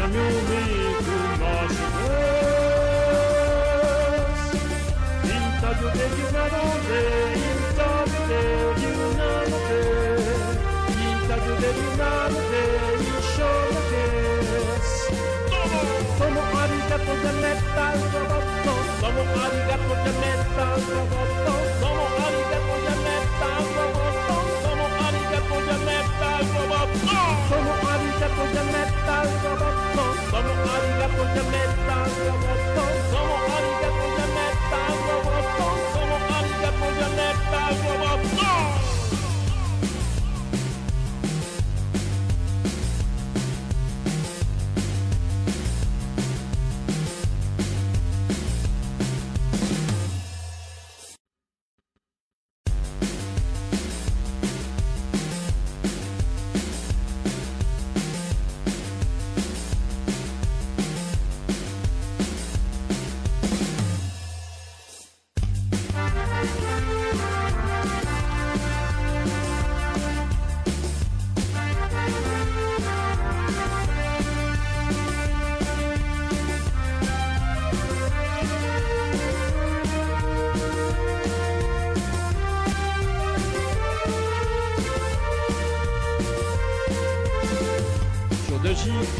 roboto. Premio amigo nosso Deus Intadio de Yunanote Intadio de Yunanote Intadio de Yunanote Inshonates Tomo arigato de metal roboto Tomo arigato de metal roboto Tomo arigato de metal roboto pugnaletta al robotto Sono Ariga pugnaletta al robotto Sono Ariga pugnaletta al robotto Sono Ariga pugnaletta al robotto Sono Ariga pugnaletta al robotto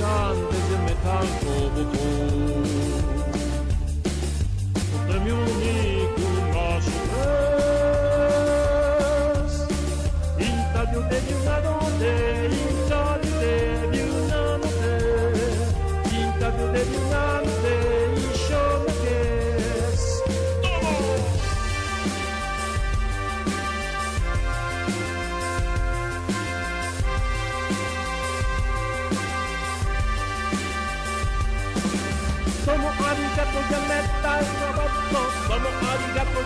John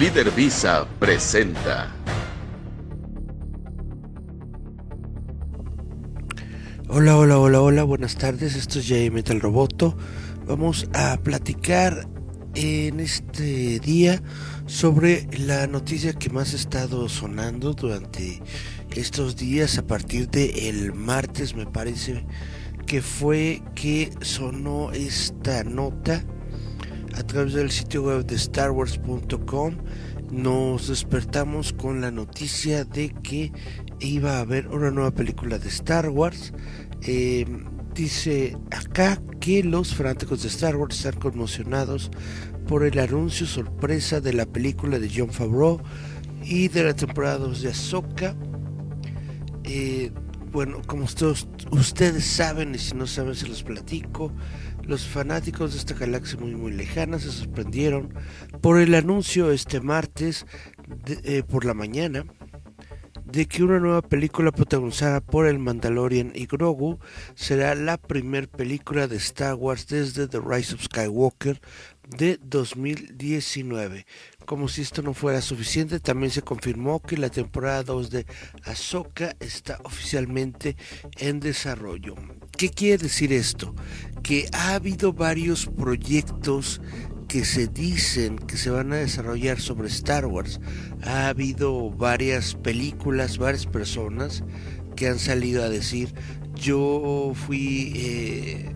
Líder Visa presenta. Hola, hola, hola, hola, buenas tardes, esto es Jay Metal Roboto. Vamos a platicar en este día sobre la noticia que más ha estado sonando durante estos días a partir de el martes me parece que fue que sonó esta nota a través del sitio web de starwars.com nos despertamos con la noticia de que iba a haber una nueva película de Star Wars. Eh, dice acá que los fanáticos de Star Wars están conmocionados por el anuncio sorpresa de la película de John Favreau y de la temporada 2 de Ahsoka. Eh, bueno, como ustedes, ustedes saben, y si no saben se los platico, los fanáticos de esta galaxia muy muy lejana se sorprendieron por el anuncio este martes eh, por la mañana de que una nueva película protagonizada por el Mandalorian y Grogu será la primer película de Star Wars desde The Rise of Skywalker de 2019. Como si esto no fuera suficiente, también se confirmó que la temporada 2 de Ahsoka está oficialmente en desarrollo. ¿Qué quiere decir esto? Que ha habido varios proyectos que se dicen que se van a desarrollar sobre Star Wars. Ha habido varias películas, varias personas que han salido a decir, yo fui eh,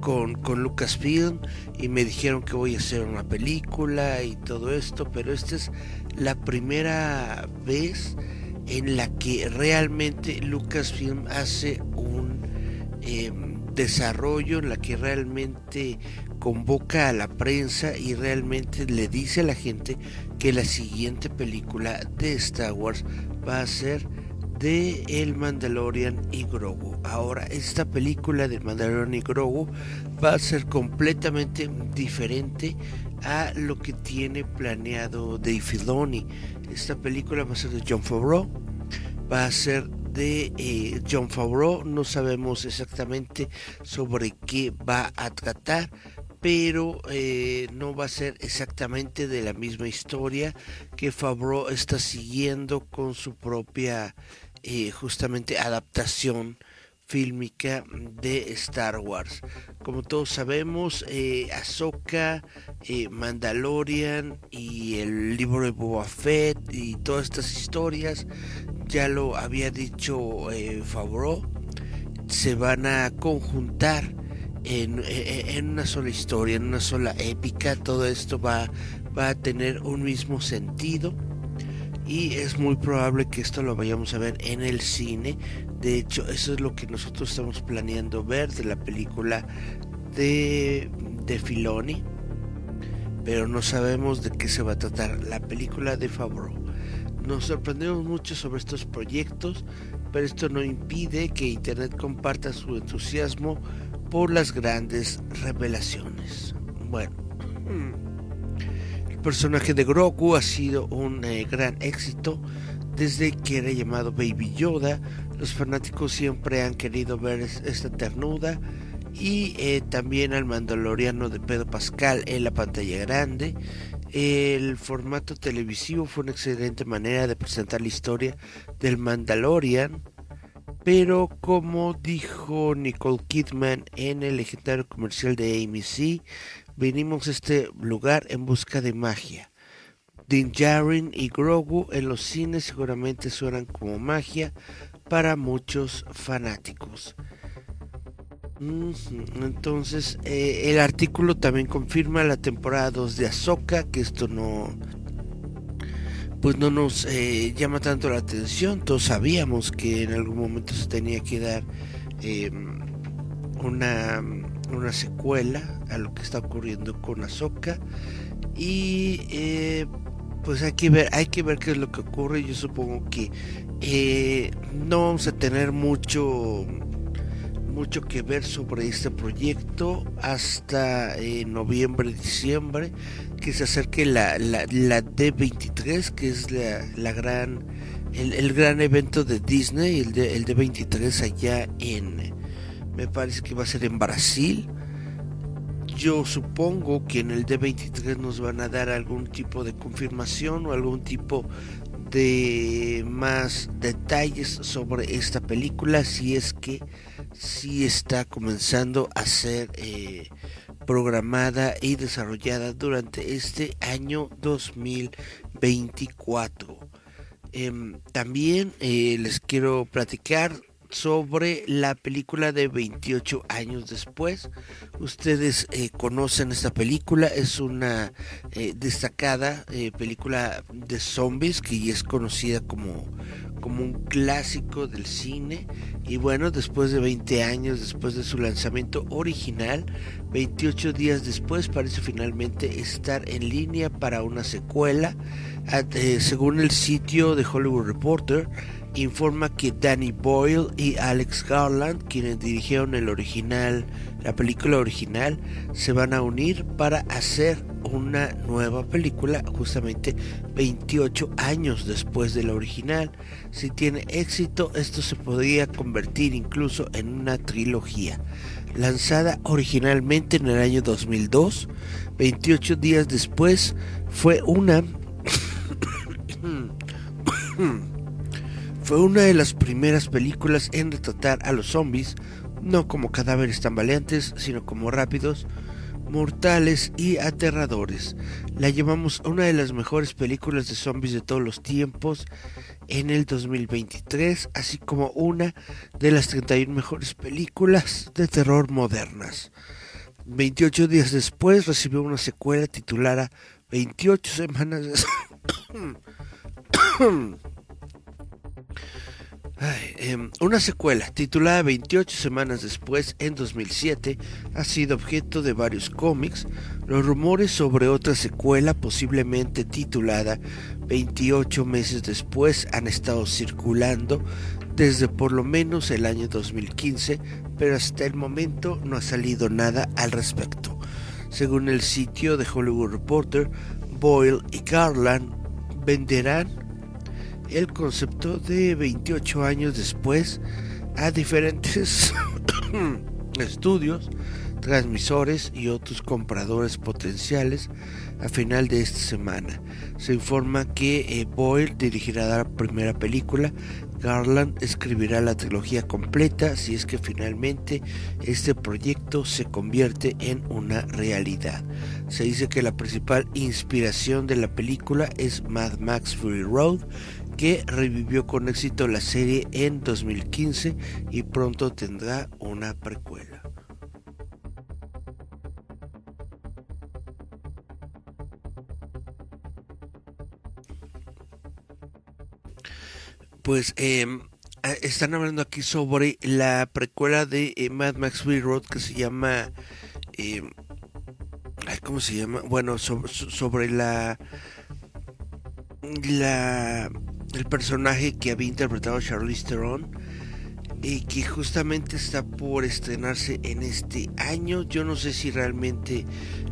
con, con Lucasfilm y me dijeron que voy a hacer una película y todo esto, pero esta es la primera vez en la que realmente Lucasfilm hace un... Eh, desarrollo en la que realmente convoca a la prensa y realmente le dice a la gente que la siguiente película de Star Wars va a ser de El Mandalorian y Grogu. Ahora, esta película de Mandalorian y Grogu va a ser completamente diferente a lo que tiene planeado Dave Filoni. Esta película va a ser de John Favreau, va a ser de eh, John Favreau, no sabemos exactamente sobre qué va a tratar, pero eh, no va a ser exactamente de la misma historia que Favreau está siguiendo con su propia eh, justamente adaptación fílmica de Star Wars. Como todos sabemos, eh, Ahsoka, eh, Mandalorian y el libro de Boba Fett y todas estas historias, ya lo había dicho eh, Favreau, se van a conjuntar en, en, una sola historia, en una sola épica. Todo esto va, va a tener un mismo sentido y es muy probable que esto lo vayamos a ver en el cine. De hecho, eso es lo que nosotros estamos planeando ver de la película de, de Filoni, pero no sabemos de qué se va a tratar la película de Favreau. Nos sorprendemos mucho sobre estos proyectos, pero esto no impide que Internet comparta su entusiasmo por las grandes revelaciones. Bueno. Hmm personaje de Grogu ha sido un eh, gran éxito desde que era llamado Baby Yoda. Los fanáticos siempre han querido ver esta ternuda y eh, también al Mandaloriano de Pedro Pascal en la pantalla grande. El formato televisivo fue una excelente manera de presentar la historia del Mandalorian, pero como dijo Nicole Kidman en el legendario comercial de AMC, Vinimos a este lugar en busca de magia. Din Djarin y Grogu en los cines seguramente suenan como magia para muchos fanáticos. Entonces, eh, el artículo también confirma la temporada 2 de Ahsoka, que esto no, pues no nos eh, llama tanto la atención. Todos sabíamos que en algún momento se tenía que dar em, una una secuela a lo que está ocurriendo con Ahsoka y eh, pues hay que ver hay que ver qué es lo que ocurre yo supongo que eh, no vamos a tener mucho mucho que ver sobre este proyecto hasta eh, noviembre diciembre que se acerque la, la, D23 que es la, gran el, gran evento de Disney el de, el D23 allá en me parece que va a ser en Brasil. Yo supongo que en el D23 nos van a dar algún tipo de confirmación o algún tipo de más detalles sobre esta película si es que sí está comenzando a ser eh, programada y desarrollada durante este año 2024 em, también eh, les quiero platicar sobre la película de 28 años después. Ustedes eh, conocen esta película, es una eh, destacada eh, película de zombies que es conocida como, como un clásico del cine. Y bueno, después de 20 años, después de su lanzamiento original, 28 días después parece finalmente estar en línea para una secuela. según el sitio de Hollywood Reporter, informa que Danny Boyle y Alex Garland, quienes dirigieron el original, la película original, se van a unir para hacer una nueva película justamente 28 años después de la original. Si tiene éxito, esto se podría convertir incluso en una trilogía. Lanzada originalmente en el año 2002, 28 días después fue una Fue una de las primeras películas en retratar a los zombies, no como cadáveres tambaleantes, sino como rápidos, mortales y aterradores. La llamamos una de las mejores películas de zombies de todos los tiempos en el 2023, así como una de las 31 mejores películas de terror modernas. 28 días después recibió una secuela titulada 28 semanas Em, una secuela titulada 28 semanas después, en 2007, ha sido objeto de varios cómics. Los rumores sobre otra secuela, posiblemente titulada 28 meses después, han estado circulando desde por lo menos el año 2015, pero hasta el momento no ha salido nada al respecto. Según el sitio de Hollywood Reporter, Boyle y Garland venderán el concepto de 28 años después a diferentes estudios, transmisores y otros compradores potenciales a final de esta semana. Se informa que eh, Boyle dirigirá la primera película, Garland escribirá la trilogía completa si es que finalmente este proyecto se convierte en una realidad. Se dice que la principal inspiración de la película es Mad Max Fury Road, que revivió con éxito la serie en 2015 y pronto tendrá una precuela. Pues em, están hablando aquí sobre la precuela de eh, Mad Max Fury Road que se llama... Em, ¿Cómo se llama? Bueno, sobre la... La el personaje que había interpretado Charlize Theron y que justamente está por estrenarse en este año. Yo no sé si realmente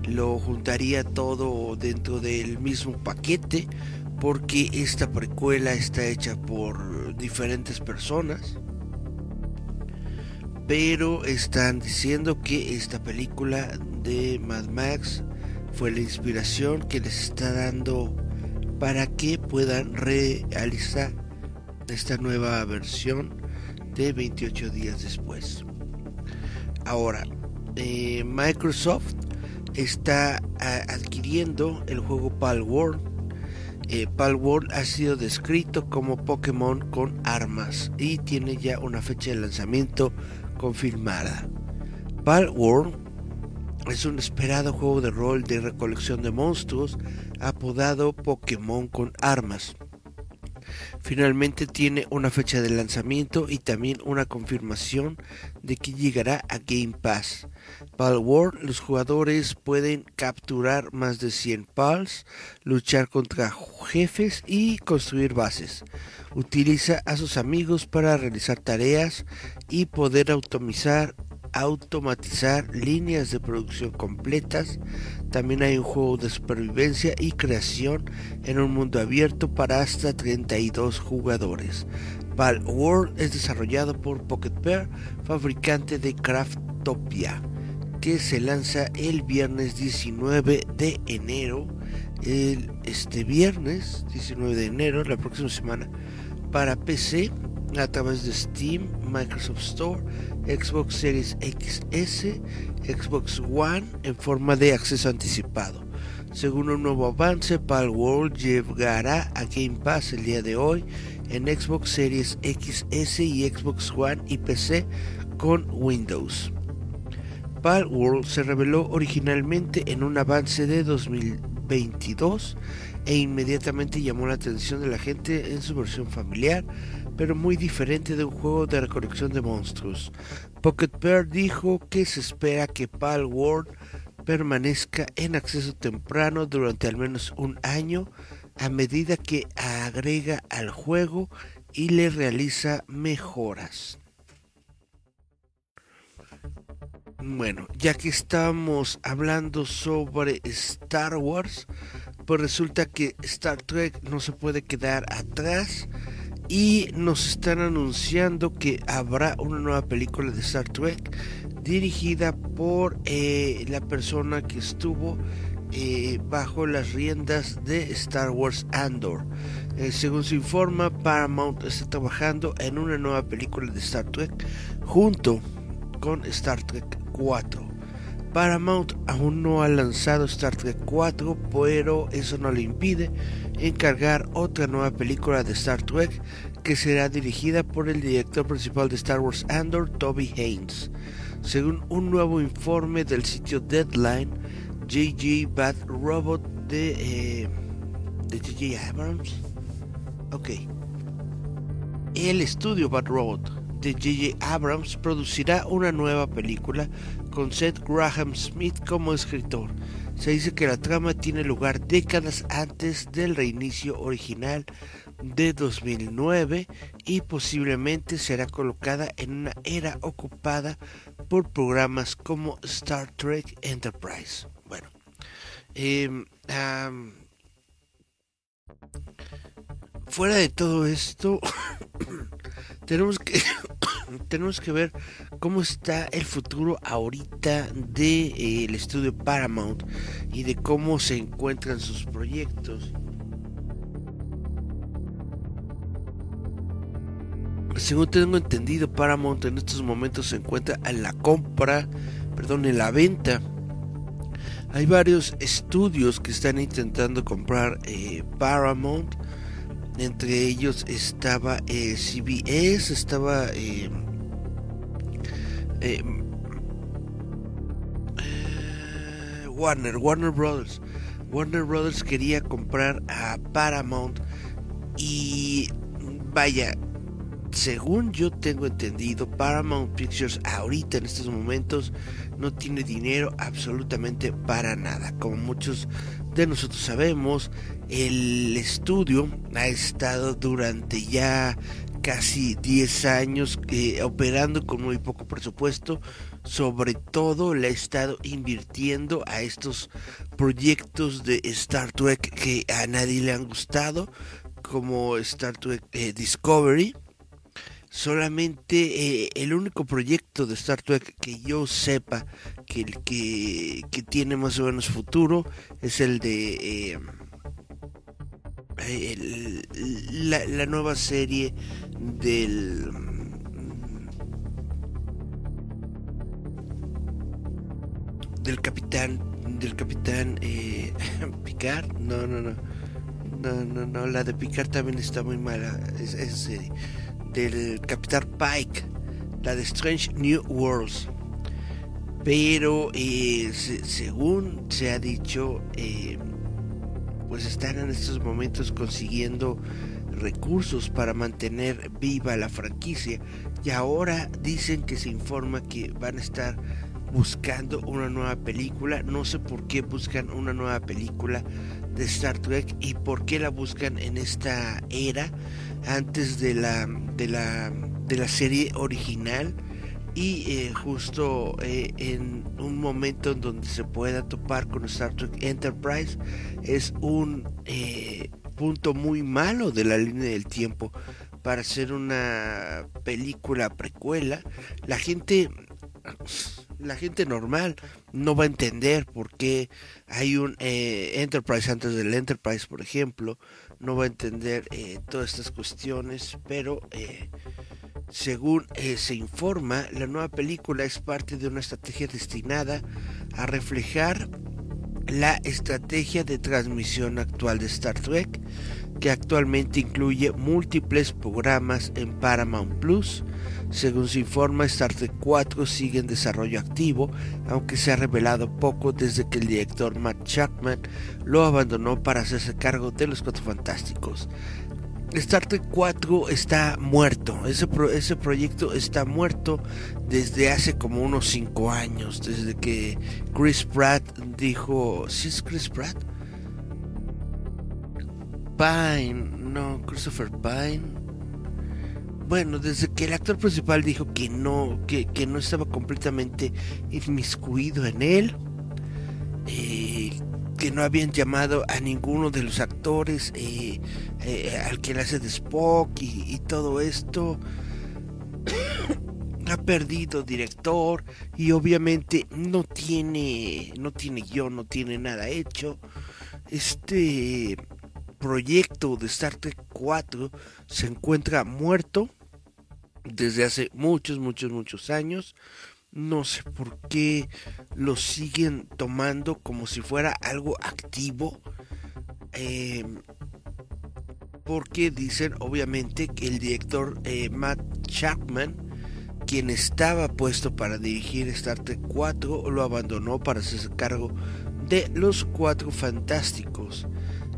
lo juntaría todo dentro del mismo paquete porque esta precuela está hecha por diferentes personas. Pero están diciendo que esta película de Mad Max fue la inspiración que les está dando para que puedan realizar esta nueva versión de 28 días después. Ahora, eh, Microsoft está adquiriendo el juego Palworld. Eh, Palworld ha sido descrito como Pokémon con armas y tiene ya una fecha de lanzamiento confirmada. Palworld es un esperado juego de rol de recolección de monstruos apodado Pokémon con armas. Finalmente tiene una fecha de lanzamiento y también una confirmación de que llegará a Game Pass. World, los jugadores pueden capturar más de 100 pals, luchar contra jefes y construir bases. Utiliza a sus amigos para realizar tareas y poder automatizar automatizar líneas de producción completas. También hay un juego de supervivencia y creación en un mundo abierto para hasta 32 jugadores. Pal World es desarrollado por Pocket Bear, fabricante de Craftopia, que se lanza el viernes 19 de enero. El, este viernes 19 de enero, la próxima semana, para PC a través de Steam, Microsoft Store, Xbox Series XS, Xbox One en forma de acceso anticipado. Según un nuevo avance, World llegará a Game Pass el día de hoy en Xbox Series XS y Xbox One y PC con Windows. World se reveló originalmente en un avance de 2022 e inmediatamente llamó la atención de la gente en su versión familiar pero muy diferente de un juego de recolección de monstruos. Pocket Bear dijo que se espera que Pal World permanezca en acceso temprano durante al menos un año a medida que agrega al juego y le realiza mejoras. Bueno, ya que estamos hablando sobre Star Wars, pues resulta que Star Trek no se puede quedar atrás y nos están anunciando que habrá una nueva película de Star Trek dirigida por eh, la persona que estuvo eh, bajo las riendas de Star Wars Andor. Eh, según se informa, Paramount está trabajando en una nueva película de Star Trek junto con Star Trek 4. Paramount aún no ha lanzado Star Trek 4, pero eso no le impide encargar otra nueva película de Star Trek que será dirigida por el director principal de Star Wars Andor, Toby Haynes. Según un nuevo informe del sitio Deadline, J.J. Bad Robot de eh, de J.J. Abrams, ok, el estudio Bad Robot de J.J. Abrams producirá una nueva película con Seth Graham Smith como escritor. Se dice que la trama tiene lugar décadas antes del reinicio original de 2009 y posiblemente será colocada en una era ocupada por programas como Star Trek Enterprise. Bueno, em, fuera de todo esto, tenemos que tenemos que ver cómo está el futuro ahorita del de, eh, estudio Paramount y de cómo se encuentran sus proyectos. Según tengo entendido, Paramount en estos momentos se encuentra en la compra, perdón, en la venta. Hay varios estudios que están intentando comprar eh, Paramount. Entre ellos estaba eh, CBS, estaba eh, Warner, Warner Brothers. Warner Brothers quería comprar a Paramount y vaya, según yo tengo entendido, Paramount Pictures ahorita en estos momentos no tiene dinero absolutamente para nada. Como muchos de nosotros sabemos, el estudio ha estado durante ya casi 10 años eh, operando con muy poco presupuesto. Sobre todo le ha estado invirtiendo a estos proyectos de Star Trek que a nadie le han gustado, como Star Trek eh, Discovery solamente eh, el único proyecto de Star Trek que yo sepa que, que, que tiene más o menos futuro es el de la, nueva serie del del capitán del capitán eh, Picard. No no no. No no no la de Picard también está muy mala esa serie. Del Capitán Pike, la de Strange New Worlds. Pero eh, según se ha dicho, eh, pues están en estos momentos consiguiendo recursos para mantener viva la franquicia y ahora dicen que se informa que van a estar buscando una nueva película. No sé por qué buscan una nueva película de Star Trek y por qué la buscan en esta era antes de la de la de la serie original y eh, justo eh, en un momento en donde se pueda topar con Star Trek Enterprise es un eh, punto muy malo de la línea del tiempo para hacer una película precuela la gente la gente normal no va a entender por qué hay un Enterprise antes del Enterprise, por ejemplo. No va a entender todas estas cuestiones, pero eh, según se informa, la nueva película es parte de una estrategia destinada a reflejar la estrategia de transmisión actual de Star Trek, que actualmente incluye múltiples programas en Paramount Plus, según se informa, Star Trek 4 sigue en desarrollo activo, aunque se ha revelado poco desde que el director Matt Chapman lo abandonó para hacerse cargo de los Cuatro Fantásticos. Star Trek 4 está muerto, ese, ese proyecto está muerto desde hace como unos 5 años, desde que Chris Pratt dijo, ¿sí es Chris Pratt? Pine, no, Christopher Pine bueno, desde que el actor principal dijo que no, que, no estaba completamente inmiscuido en él, eh, que no habían llamado a ninguno de los actores eh, eh, al que le hace de Spock y, todo esto, ha perdido director y obviamente no tiene, no tiene yo, no tiene nada hecho. Este proyecto de Star Trek 4 se encuentra muerto desde hace muchos, muchos, muchos años. No sé por qué lo siguen tomando como si fuera algo activo. Em, porque dicen obviamente que el director eh, Matt Chapman, quien estaba puesto para dirigir Star Trek 4, lo abandonó para hacerse cargo de los Cuatro Fantásticos.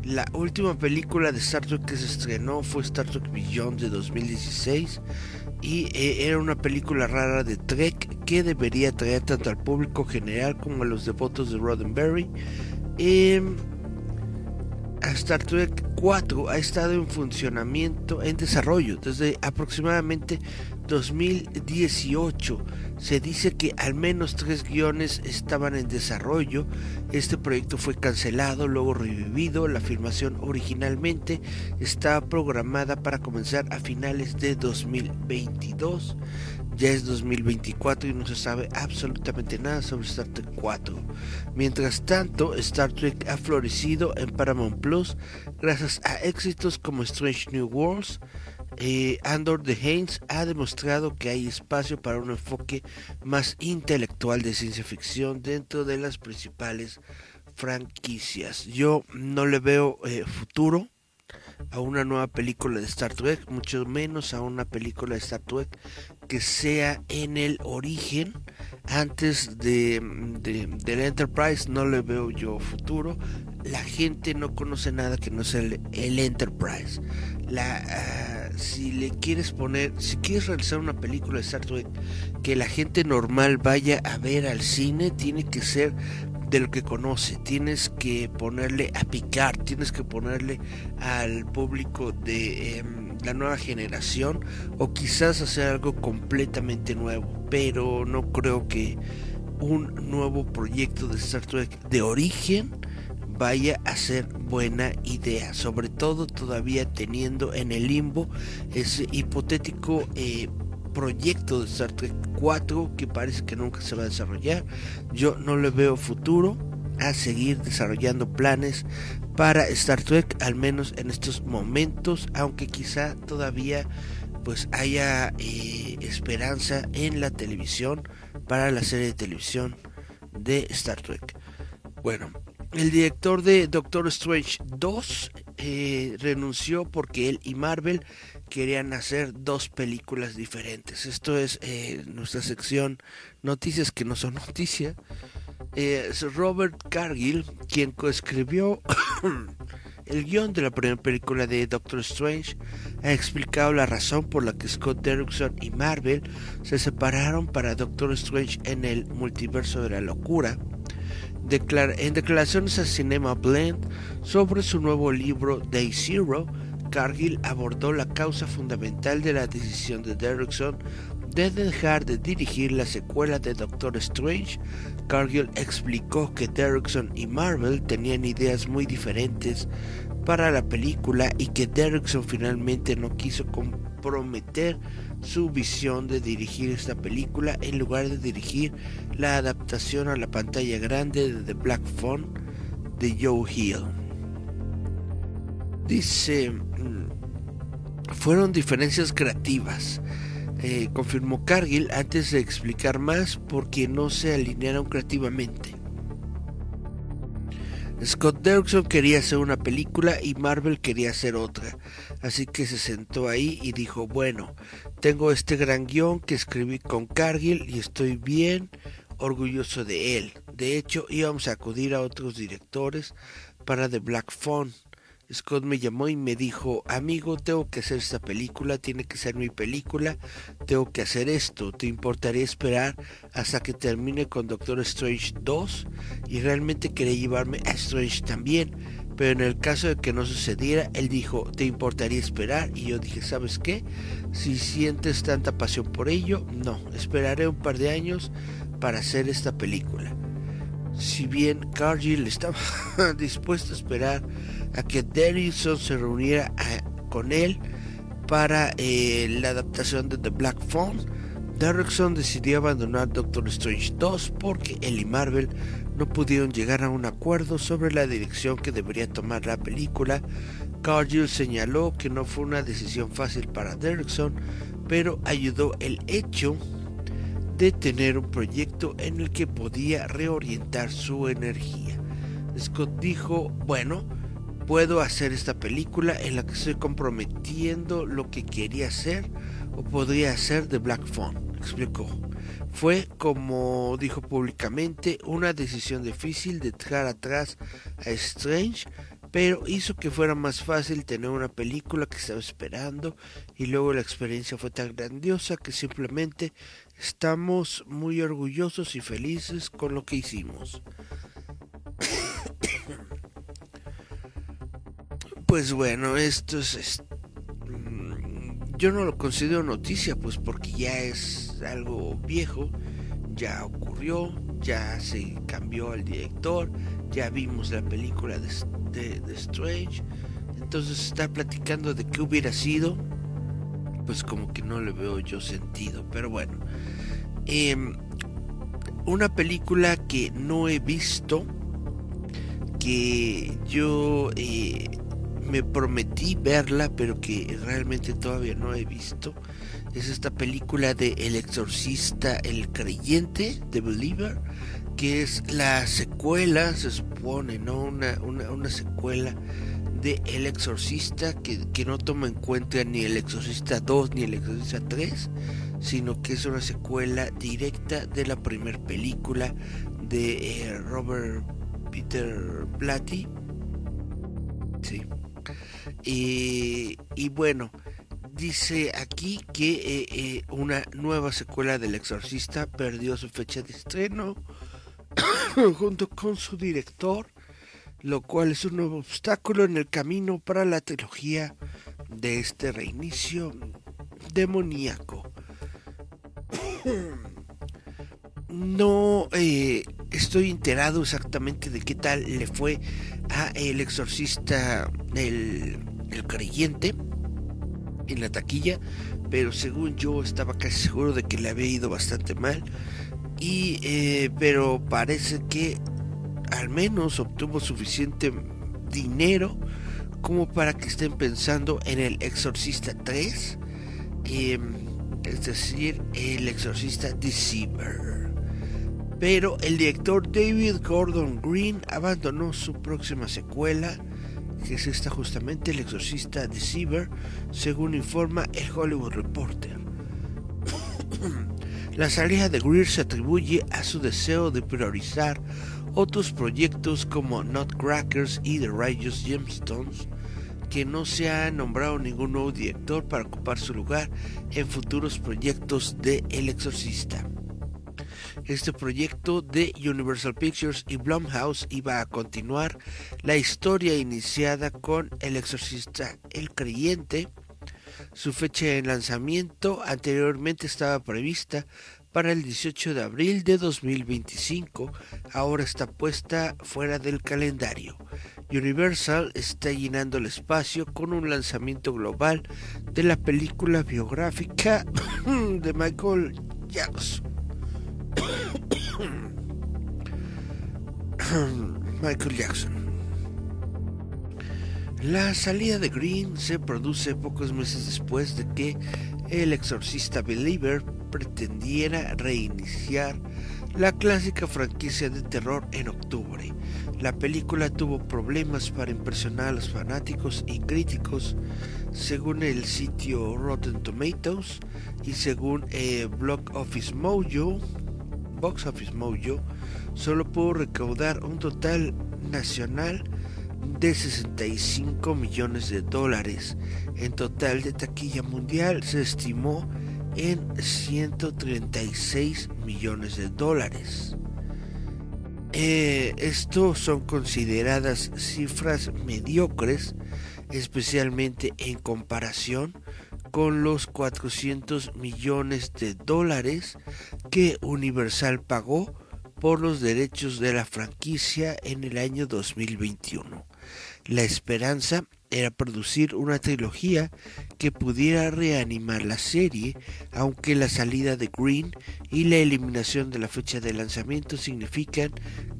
La última película de Star Trek que se estrenó fue Star Trek Beyond de 2016 y eh, era una película rara de Trek que debería atraer tanto al público general como a los devotos de Roddenberry. Eh, Star Trek 4 ha estado en funcionamiento, en desarrollo, desde aproximadamente 2018. Se dice que al menos tres guiones estaban en desarrollo. Este proyecto fue cancelado, luego revivido. La filmación originalmente estaba programada para comenzar a finales de 2022. Ya es 2024 y no se sabe absolutamente nada sobre Star Trek 4. Mientras tanto, Star Trek ha florecido en Paramount Plus gracias a éxitos como Strange New Worlds. Eh, Andor de Haynes ha demostrado que hay espacio para un enfoque más intelectual de ciencia ficción dentro de las principales franquicias. Yo no le veo eh, futuro a una nueva película de Star Trek, mucho menos a una película de Star Trek que sea en el origen. Antes de, del Enterprise no le veo yo futuro. La gente no conoce nada que no sea el, Enterprise. La ah, si le quieres poner si quieres realizar una película de Star Trek que la gente normal vaya a ver al cine tiene que ser de lo que conoce, tienes que ponerle a picar, tienes que ponerle al público de em, la nueva generación o quizás hacer algo completamente nuevo, pero no creo que un nuevo proyecto de Star Trek de origen vaya a ser buena idea, sobre todo todavía teniendo en el limbo ese hipotético eh, proyecto de Star Trek 4 que parece que nunca se va a desarrollar. Yo no le veo futuro a seguir desarrollando planes para Star Trek, al menos en estos momentos, aunque quizá todavía pues haya eh, esperanza en la televisión para la serie de televisión de Star Trek. Bueno, el director de Doctor Strange 2 eh, renunció porque él y Marvel querían hacer dos películas diferentes. Esto es eh, nuestra sección Noticias que no son noticia. Eh, es Robert Cargill quien coescribió el guion de la primera película de Doctor Strange. Ha explicado la razón por la que Scott Derrickson y Marvel se separaron para Doctor Strange en el multiverso de la locura. En declaraciones a Cinema Blend sobre su nuevo libro Day Zero, Cargill abordó la causa fundamental de la decisión de Derrickson de dejar de dirigir la secuela de Doctor Strange. Cargill explicó que Derrickson y Marvel tenían ideas muy diferentes para la película y que Derrickson finalmente no quiso comprometer su visión de dirigir esta película en lugar de dirigir la adaptación a la pantalla grande de The Black Phone de Joe Hill. Dice, mm, fueron diferencias creativas. Eh, confirmó Cargill antes de explicar más porque no se alinearon creativamente. Scott Derrickson quería hacer una película y Marvel quería hacer otra, así que se sentó ahí y dijo, bueno, tengo este gran guion que escribí con Cargill y estoy bien orgulloso de él. De hecho, íbamos a acudir a otros directores para The Black Phone, Scott me llamó y me dijo, amigo, tengo que hacer esta película, tiene que ser mi película, tengo que hacer esto, ¿te importaría esperar hasta que termine con Doctor Strange 2? Y realmente quería llevarme a Strange también, pero en el caso de que no sucediera, él dijo, ¿te importaría esperar? Y yo dije, ¿sabes qué? Si sientes tanta pasión por ello, no, esperaré un par de años para hacer esta película. Si bien Cargill estaba dispuesto a esperar a que Derrickson se reuniera eh, con él para eh, la adaptación de The Black Phone, Derrickson decidió abandonar Doctor Strange 2 porque él y Marvel no pudieron llegar a un acuerdo sobre la dirección que debería tomar la película. Cargill señaló que no fue una decisión fácil para Derrickson, pero ayudó el hecho de tener un proyecto en el que podía reorientar su energía. Scott dijo, bueno, puedo hacer esta película en la que estoy comprometiendo lo que quería hacer o podría hacer de Black Phone, explicó. Fue, como dijo públicamente, una decisión difícil de dejar atrás a Strange, pero hizo que fuera más fácil tener una película que estaba esperando y luego la experiencia fue tan grandiosa que simplemente estamos muy orgullosos y felices con lo que hicimos. Pues bueno, esto es, mm, yo no lo considero noticia, pues porque ya es algo viejo, ya ocurrió, ya se cambió el director, ya vimos la película de, de, Strange, entonces estar platicando de qué hubiera sido, pues como que no le veo yo sentido, pero bueno. Em, una película que no he visto, que yo eh, me prometí verla, pero que realmente todavía no he visto, es esta película de El Exorcista, el Creyente, The Believer, que es la secuela, se supone, ¿no? Una, una, secuela de El Exorcista que, no toma en cuenta ni El Exorcista 2 ni El Exorcista 3, sino que es una secuela directa de la primera película de eh, Robert Peter Blatty. Sí. y bueno, dice aquí que eh, eh, una nueva secuela del Exorcista perdió su fecha de estreno junto con su director, lo cual es un nuevo obstáculo en el camino para la trilogía de este reinicio demoníaco. No eh, estoy enterado exactamente de qué tal le fue a el exorcista el, el creyente en la taquilla, pero según yo estaba casi seguro de que le había ido bastante mal. Y, eh, pero parece que al menos obtuvo suficiente dinero como para que estén pensando en el Exorcista 3, em, es decir, el Exorcista Deceiver. Pero el director David Gordon Green abandonó su próxima secuela que es esta justamente el exorcista Deceiver, según informa el Hollywood Reporter. La salida de Greer se atribuye a su deseo de priorizar otros proyectos como Nutcrackers y The Righteous Gemstones, que no se ha nombrado ningún nuevo director para ocupar su lugar en futuros proyectos de El Exorcista. Este proyecto de Universal Pictures y Blumhouse iba a continuar la historia iniciada con El Exorcista El Creyente. Su fecha de lanzamiento anteriormente estaba prevista para el 18 de abril de 2025, ahora está puesta fuera del calendario. Universal está llenando el espacio con un lanzamiento global de la película biográfica de Michael Jackson. Michael Jackson. La salida de Green se produce pocos meses después de que el exorcista Believer pretendiera reiniciar la clásica franquicia de terror en octubre. La película tuvo problemas para impresionar a los fanáticos y críticos, según el sitio Rotten Tomatoes y según eh, Block Office Mojo. Box Office Mojo solo pudo recaudar un total nacional de 65 millones de dólares. En total de taquilla mundial se estimó en 136 millones de dólares. Eh, estos son consideradas cifras mediocres, especialmente en comparación con los 400 millones de dólares que Universal pagó por los derechos de la franquicia en el año 2021. La esperanza era producir una trilogía que pudiera reanimar la serie, aunque la salida de Green y la eliminación de la fecha de lanzamiento significan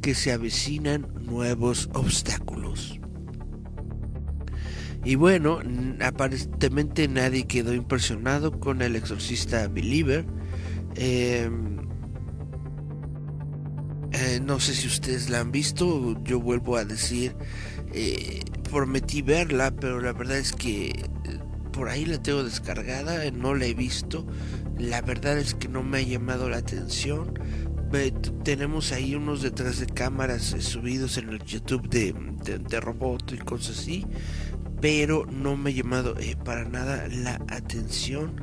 que se avecinan nuevos obstáculos. Y bueno, aparentemente nadie quedó impresionado con el exorcista Believer. Em, eh, no sé si ustedes la han visto, yo vuelvo a decir, eh, prometí verla, pero la verdad es que eh, por ahí la tengo descargada, no la he visto, la verdad es que no me ha llamado la atención, tenemos ahí unos detrás de cámaras subidos en el YouTube de, de, robot y cosas así, pero no me ha llamado eh, para nada la atención.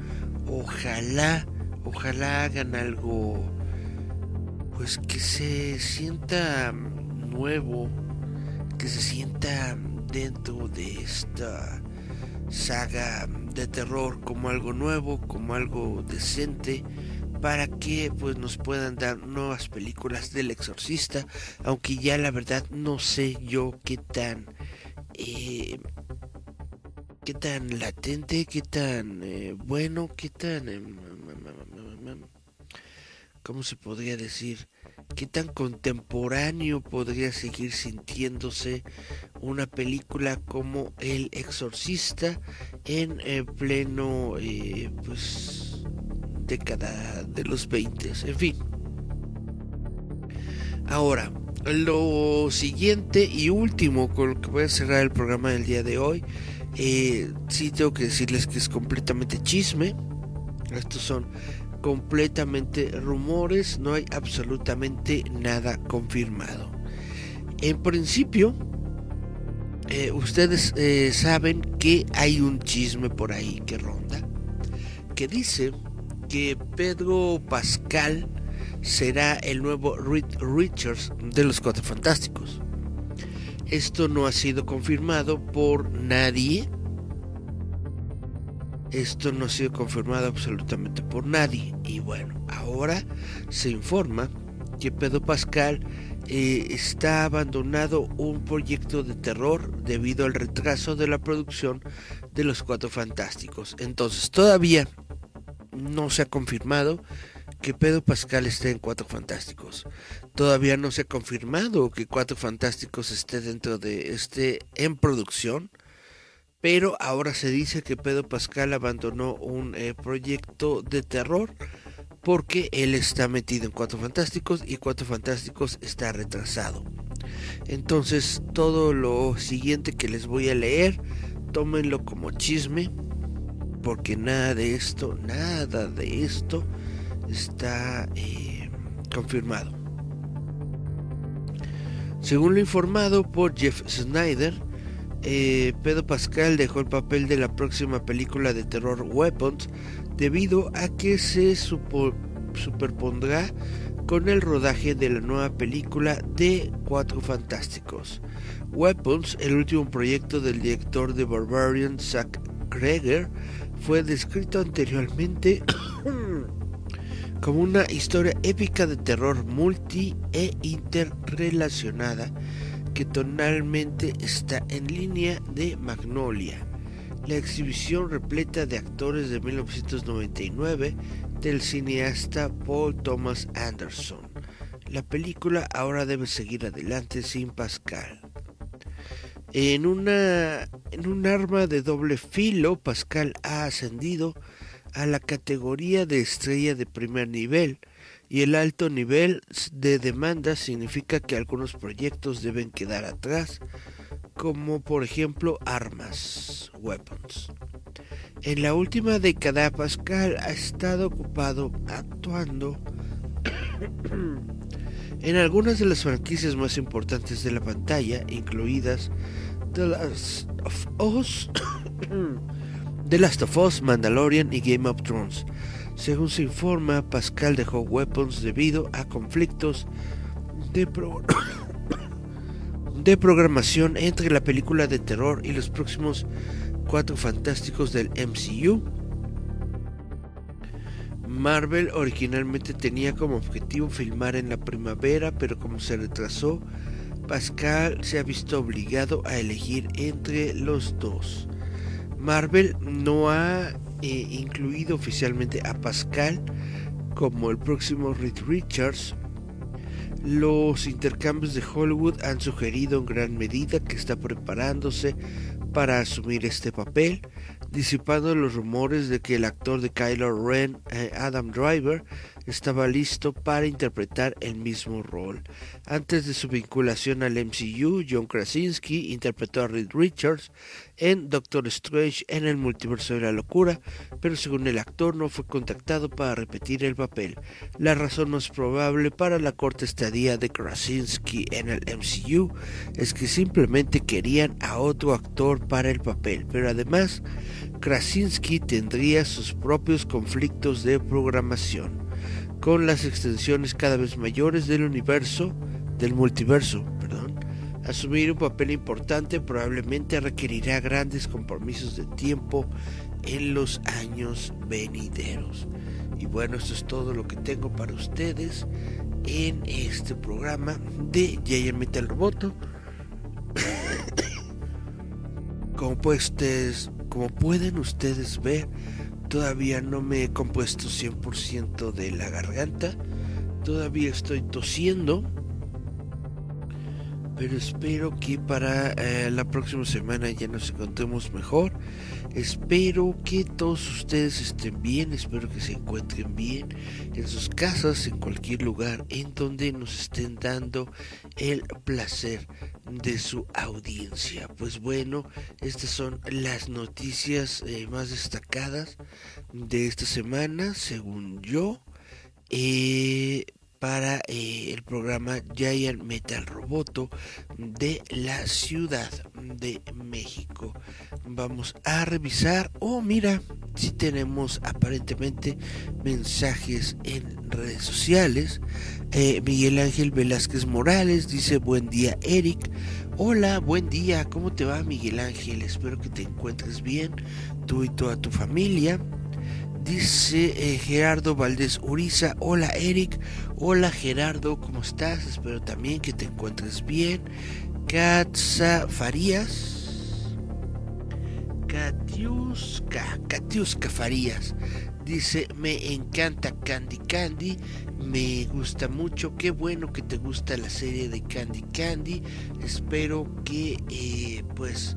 Ojalá, ojalá hagan algo, pues que se sienta nuevo, que se sienta dentro de esta saga de terror como algo nuevo, como algo decente para que pues nos puedan dar nuevas películas del exorcista aunque ya la verdad no sé yo qué tan eh, qué tan latente qué tan eh, bueno qué tan eh, cómo se podría decir qué tan contemporáneo podría seguir sintiéndose una película como El Exorcista en pleno pues década de los 20, en fin. Ahora, lo siguiente y último con lo que voy a cerrar el programa del día de hoy, eh, sí tengo que decirles que es completamente chisme. Estos son completamente rumores, no hay absolutamente nada confirmado. En principio, eh, ustedes eh, saben que hay un chisme por ahí que ronda, que dice que Pedro Pascal será el nuevo Reed Richards de los Cuatro Fantásticos. Esto no ha sido confirmado por nadie. Esto no ha sido confirmado absolutamente por nadie. Y bueno, ahora se informa que Pedro Pascal eh, está abandonado un proyecto de terror debido al retraso de la producción de los Cuatro Fantásticos. Entonces, todavía no se ha confirmado que Pedro Pascal esté en Cuatro Fantásticos. Todavía no se ha confirmado que Cuatro Fantásticos esté dentro de este en producción. Pero ahora se dice que Pedro Pascal abandonó un eh, proyecto de terror porque él está metido en Cuatro Fantásticos y Cuatro Fantásticos está retrasado. Entonces todo lo siguiente que les voy a leer, tómenlo como chisme porque nada de esto, nada de esto está eh, confirmado. Según lo informado por Jeff Snyder, eh, Pedro Pascal dejó el papel de la próxima película de terror Weapons debido a que se superpondrá con el rodaje de la nueva película de Cuatro Fantásticos. Weapons, el último proyecto del director de Barbarian Zack Kreger, fue descrito anteriormente como una historia épica de terror multi e interrelacionada que tonalmente está en línea de Magnolia, la exhibición repleta de actores de 1999 del cineasta Paul Thomas Anderson. La película ahora debe seguir adelante sin Pascal. En, una, en un arma de doble filo, Pascal ha ascendido a la categoría de estrella de primer nivel y el alto nivel de demanda significa que algunos proyectos deben quedar atrás, como por ejemplo armas, weapons. En la última década Pascal ha estado ocupado actuando en algunas de las franquicias más importantes de la pantalla, incluidas The Last of Us, The Last of Us, Mandalorian y Game of Thrones. Según se informa, Pascal dejó Weapons debido a conflictos de, de programación entre la película de terror y los próximos cuatro fantásticos del MCU. Marvel originalmente tenía como objetivo filmar en la primavera, pero como se retrasó, Pascal se ha visto obligado a elegir entre los dos. Marvel no ha eh, incluido oficialmente a Pascal como el próximo Reed Richards. Los intercambios de Hollywood han sugerido en gran medida que está preparándose para asumir este papel, disipando los rumores de que el actor de Kylo Ren, eh, Adam Driver, estaba listo para interpretar el mismo rol. Antes de su vinculación al MCU, John Krasinski interpretó a Reed Richards en Doctor Strange en el multiverso de la locura, pero según el actor no fue contactado para repetir el papel. La razón más probable para la corta estadía de Krasinski en el MCU es que simplemente querían a otro actor para el papel, pero además Krasinski tendría sus propios conflictos de programación, con las extensiones cada vez mayores del universo, del multiverso, perdón. Asumir un papel importante probablemente requerirá grandes compromisos de tiempo en los años venideros. Y bueno, esto es todo lo que tengo para ustedes en este programa de Giant Metal Roboto. Como pues como pueden ustedes ver, todavía no me he compuesto 100% de la garganta. Todavía estoy tosiendo. Pero espero que para eh, la próxima semana ya nos encontremos mejor. Espero que todos ustedes estén bien, espero que se encuentren bien en sus casas, en cualquier lugar en donde nos estén dando el placer de su audiencia. Pues bueno, estas son las noticias eh, más destacadas de esta semana, según yo. Eh, para eh, el programa Giant Metal Roboto de la Ciudad de México. Vamos a revisar, oh mira, si tenemos aparentemente mensajes en redes sociales. Eh, Miguel Ángel Velázquez Morales dice buen día Eric. Hola, buen día, ¿cómo te va Miguel Ángel? Espero que te encuentres bien, tú y toda tu familia. Dice eh, Gerardo Valdés Uriza, hola Eric, hola Gerardo, ¿cómo estás? Espero también que te encuentres bien. Katza Farías, Katiuska, Katiuska Farías, dice, me encanta Candy Candy, me gusta mucho, qué bueno que te gusta la serie de Candy Candy, espero que eh, pues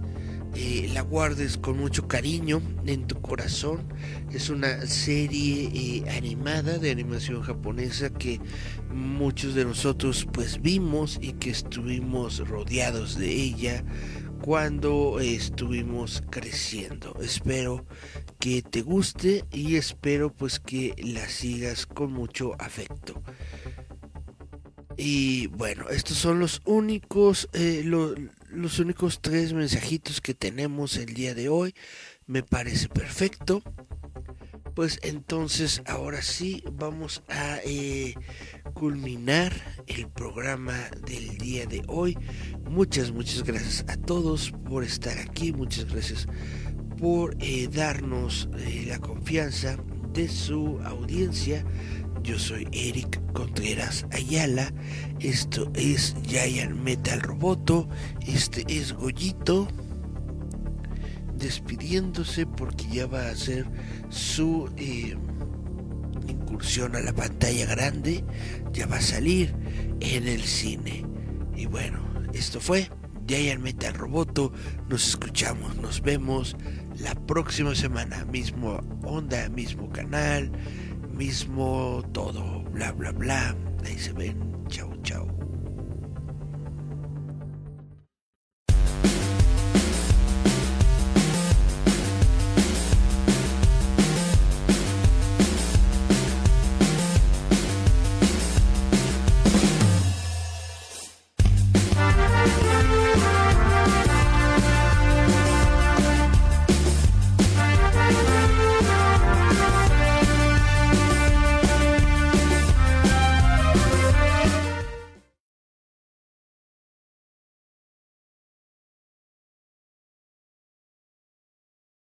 eh, la guardes con mucho cariño en tu corazón. Es una serie eh, animada de animación japonesa que muchos de nosotros pues vimos y que estuvimos rodeados de ella cuando estuvimos creciendo. Espero que te guste y espero pues que la sigas con mucho afecto. Y bueno, estos son los únicos, eh, los únicos tres mensajitos que tenemos el día de hoy. Me parece perfecto. Pues entonces ahora sí vamos a eh, culminar el programa del día de hoy. Muchas, muchas gracias a todos por estar aquí. Muchas gracias por eh, darnos la confianza de su audiencia yo soy Eric Contreras Ayala. Esto es Giant Metal Roboto. Este es Goyito. Despidiéndose porque ya va a hacer su eh, incursión a la pantalla grande. Ya va a salir en el cine. Y bueno, esto fue Giant Metal Roboto. Nos escuchamos, nos vemos la próxima semana. Mismo onda, mismo canal mismo todo, bla, bla, bla. Ahí se ven.